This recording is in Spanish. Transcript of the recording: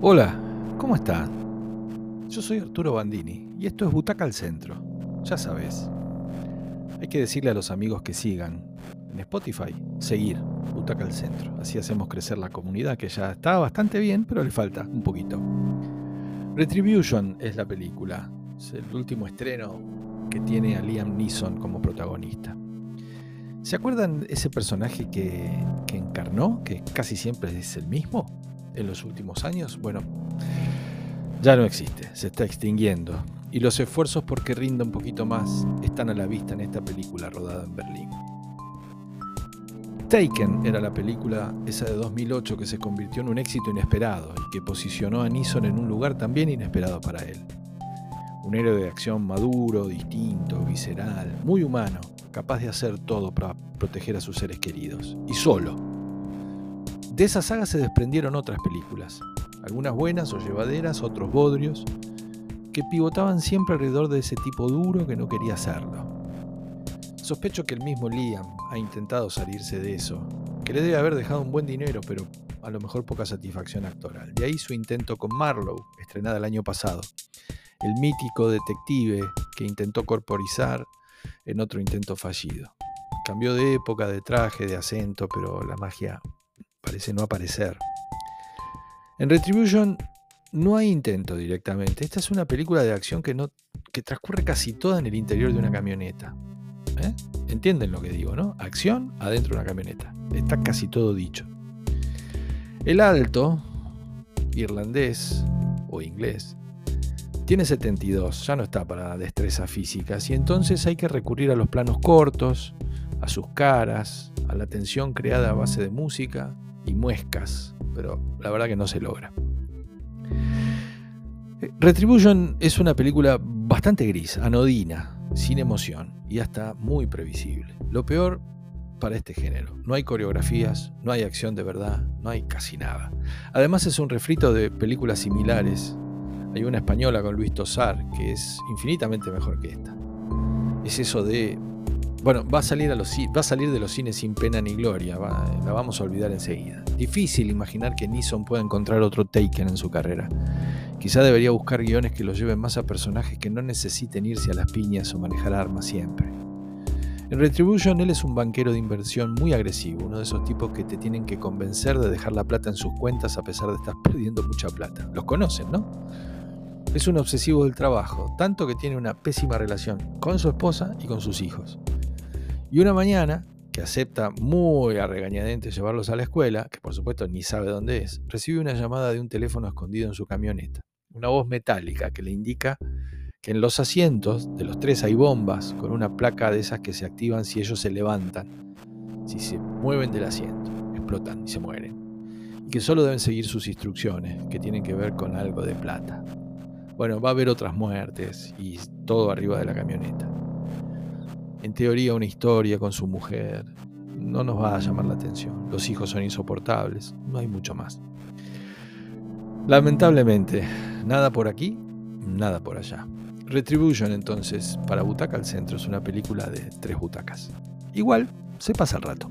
Hola, ¿cómo están? Yo soy Arturo Bandini y esto es Butaca al Centro. Ya sabes. Hay que decirle a los amigos que sigan en Spotify, seguir Butaca al Centro. Así hacemos crecer la comunidad que ya está bastante bien, pero le falta un poquito. Retribution es la película. Es el último estreno que tiene a Liam Neeson como protagonista. ¿Se acuerdan ese personaje que, que encarnó, que casi siempre es el mismo? En los últimos años, bueno, ya no existe, se está extinguiendo. Y los esfuerzos por que rinda un poquito más están a la vista en esta película rodada en Berlín. Taken era la película esa de 2008 que se convirtió en un éxito inesperado y que posicionó a Neeson en un lugar también inesperado para él. Un héroe de acción maduro, distinto, visceral, muy humano, capaz de hacer todo para proteger a sus seres queridos. Y solo, de esa saga se desprendieron otras películas, algunas buenas o llevaderas, otros bodrios, que pivotaban siempre alrededor de ese tipo duro que no quería hacerlo. Sospecho que el mismo Liam ha intentado salirse de eso, que le debe haber dejado un buen dinero, pero a lo mejor poca satisfacción actoral. De ahí su intento con Marlowe, estrenada el año pasado, el mítico detective que intentó corporizar en otro intento fallido. Cambió de época, de traje, de acento, pero la magia parece no aparecer. En Retribution no hay intento directamente. Esta es una película de acción que, no, que transcurre casi toda en el interior de una camioneta. ¿Eh? Entienden lo que digo, ¿no? Acción adentro de una camioneta. Está casi todo dicho. El alto, irlandés o inglés, tiene 72, ya no está para destrezas físicas y entonces hay que recurrir a los planos cortos, a sus caras, a la tensión creada a base de música y muescas, pero la verdad que no se logra. Retribution es una película bastante gris, anodina, sin emoción y hasta muy previsible. Lo peor para este género. No hay coreografías, no hay acción de verdad, no hay casi nada. Además es un refrito de películas similares. Hay una española con Luis Tosar que es infinitamente mejor que esta. Es eso de bueno, va a, salir los, va de los cines sin pena ni gloria, la vamos a olvidar enseguida. Difícil imaginar que Neeson pueda encontrar otro Taken en su carrera. Quizá debería buscar guiones que lo lleven más a personajes que no necesiten irse a las piñas o manejar armas siempre. En Retribution él es un banquero de inversión muy agresivo, uno de esos tipos que te tienen que convencer de dejar la plata en sus cuentas a pesar de estar perdiendo mucha plata. Los conocen, ¿no? Es un obsesivo del trabajo, tanto que tiene una pésima relación con su esposa y con sus hijos. Y una mañana, que acepta muy a regañadientes llevarlos a la escuela, que por supuesto ni sabe dónde es, recibe una llamada de un teléfono escondido en su camioneta. Una voz metálica que le indica que en los asientos de los tres hay bombas con una placa de esas que se activan si ellos se levantan. Si se mueven del asiento, explotan y se mueren. Y que solo deben seguir sus instrucciones, que tienen que ver con algo de plata. Bueno, va a haber otras muertes y todo arriba de la camioneta en teoría una historia con su mujer, no nos va a llamar la atención. Los hijos son insoportables, no hay mucho más. Lamentablemente, nada por aquí, nada por allá. Retribution entonces, para Butaca al Centro, es una película de tres butacas. Igual, se pasa el rato.